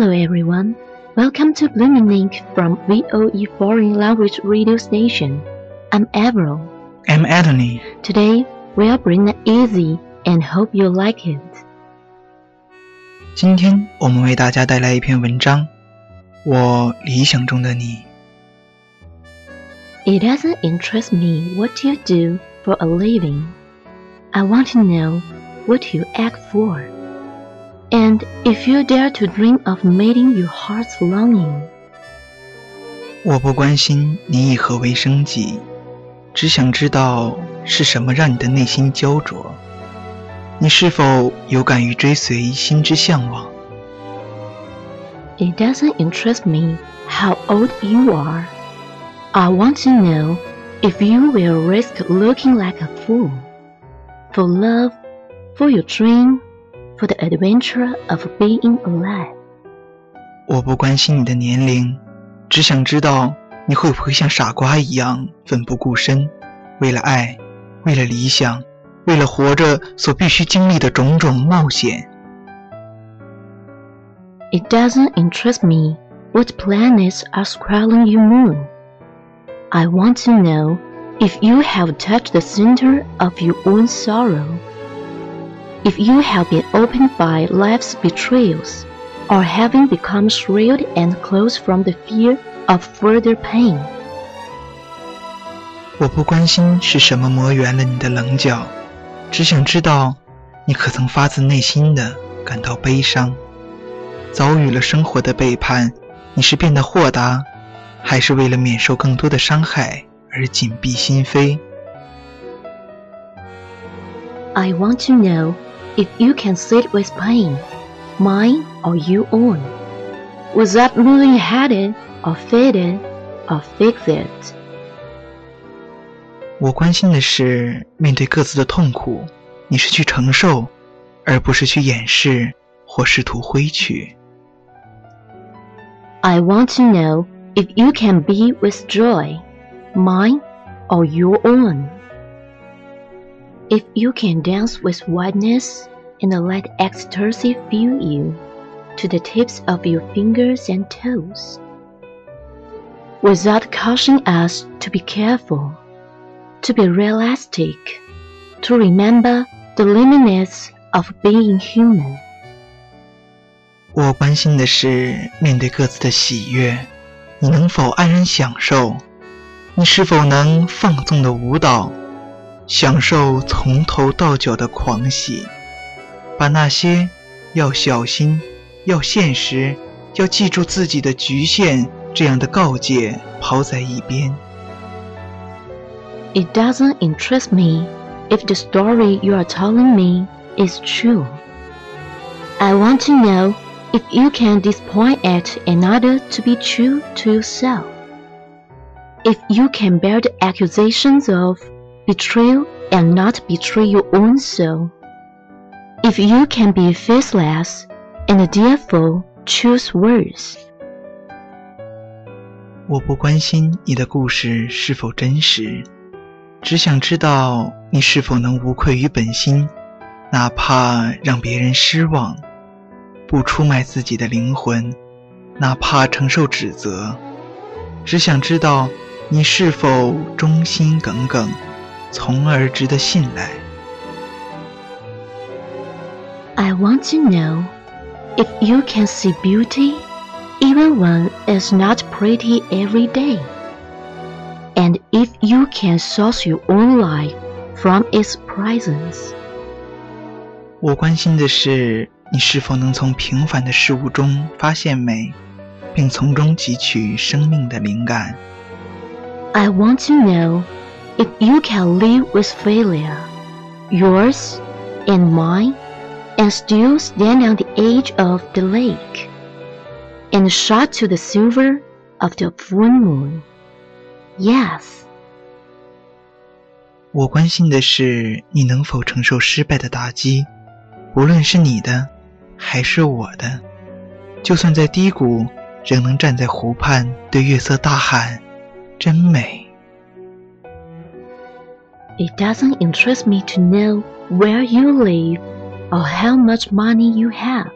Hello everyone, welcome to Bloom in Ink from VOE Foreign Language Radio Station. I'm Avril. I'm Anthony. Today we'll bring it easy and hope you like it. 今天我们为大家带来一篇文章，《我理想中的你》。It doesn't interest me what you do for a living. I want to know what you act for. And if you dare to dream of meeting your heart's longing. 我不关心你以何为生计，只想知道是什么让你的内心焦灼。你是否有敢于追随心之向往？ It doesn't interest me how old you are. I want to know if you will risk looking like a fool. For love, for your dream, for the adventure of being alive. 我不关心你的年龄，只想知道你会不会像傻瓜一样奋不顾身，为了爱，为了理想，为了活着所必须经历的种种冒险。 It doesn't interest me what planets are scrolling your moon. I want to know if you have touched the center of your own sorrow. If you have been opened by life's betrayals, or having become thrilled and close from the fear of further pain. 我不关心是什么磨圆了你的棱角，只想知道，你可曾发自内心的感到悲伤？遭遇了生活的背叛，你是变得豁达，还是为了免受更多的伤害而紧闭心扉？ I want to know if you can sit with pain, mine or your own, without losing headed or faded or fixed. 我关心的是，面对各自的痛苦，你是去承受，而不是去掩饰或试图挥去。 I want to know if you can be with joy, mine or your own. If you can dance with wildness and let ecstasy fill you to the tips of your fingers and toes. Without cautioning us to be careful, to be realistic, to remember the limitness of being human. 我关心的是，面对各自的喜悦，你能否安然享受？你是否能放纵的舞蹈， 享受从头到脚的狂喜？把那些要小心、要现实、要记住自己的局限 这样的告诫抛在一边。It doesn't interest me if the story you are telling me is true. I want to know if you can disappoint it another to be true to yourself. If you can bear the accusations of betrayal and not betray your own soul. If you can be faithless and therefore choose words. 我不关心你的故事是否真实，只想知道你是否能无愧于本心，哪怕让别人失望，不出卖自己的灵魂，哪怕承受指责。只想知道你是否忠心耿耿，从而值得信赖。I want to know if you can see beauty even when it's not pretty every day. And if you can source your own life from its presence. 我关心的是，你是否能从平凡的事物中发现美，并从中汲取生命的灵感。I want to know if you can live with failure, yours and mine, and still stand on the edge of the lake and shot to the silver of the full moon. Yes. 我关心的是你能否承受失败的打击，无论是你的，还是我的。就算在低谷，仍能站在湖畔对月色大喊：“真美。” ” It doesn't interest me to know where you live or how much money you have.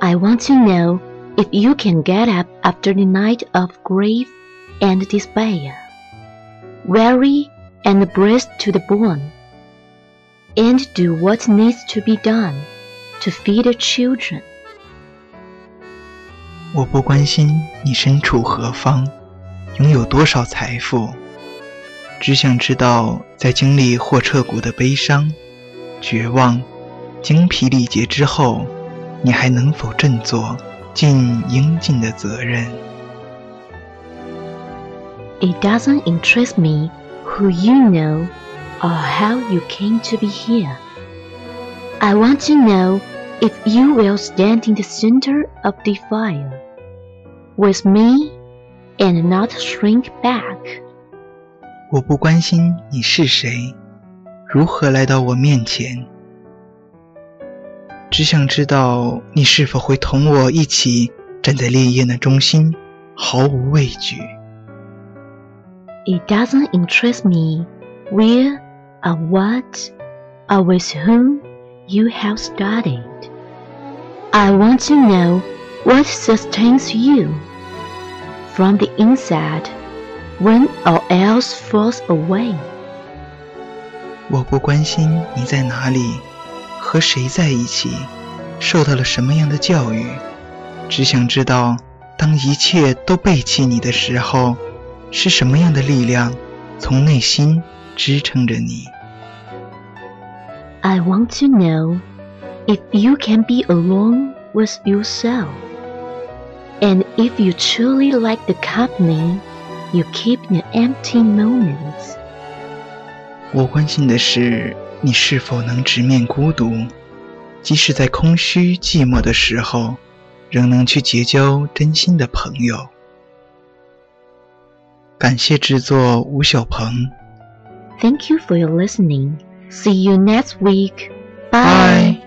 I want to know if you can get up after the night of grief and despair, weary and bruised to the bone, and do what needs to be done to feed the children. 我不关心你身处何方，拥有多少财富， 只想知道，在经历或彻骨的悲伤、绝望、精疲力竭之后，你还能否振作？尽应尽的责任。It doesn't interest me who you know or how you came to be here. I want to know if you will stand in the center of the fire with me and not shrink back. 我不关心你是谁，如何来到我面前。只想知道你是否会同我一起站在烈焰的中心，毫无畏惧。It doesn't interest me where or what or with whom you have studied. I want to know what sustains you from the inside when all else falls away. 我不关心你在哪里。和谁在一起，受到了什么样的教育，只想知道，当一切都背弃你的时候，是什么样的力量从内心支撑着你。I want to know if you can be alone with yourself, and if you truly like the company You keep in empty moments. 我关心的是。你是否能直面孤独，即使在空虚寂寞的时候，仍能去结交真心的朋友？感谢制作吴小鹏。Thank you for your listening. See you next week. Bye.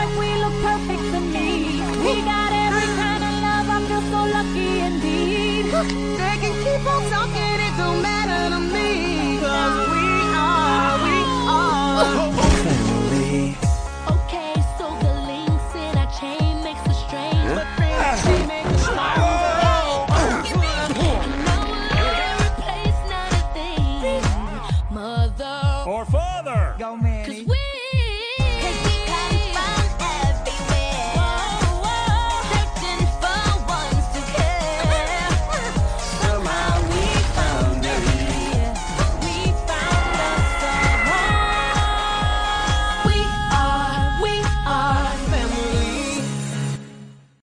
like we look perfect for me. We got every kind of love, I feel so lucky indeed. They can keep on talking.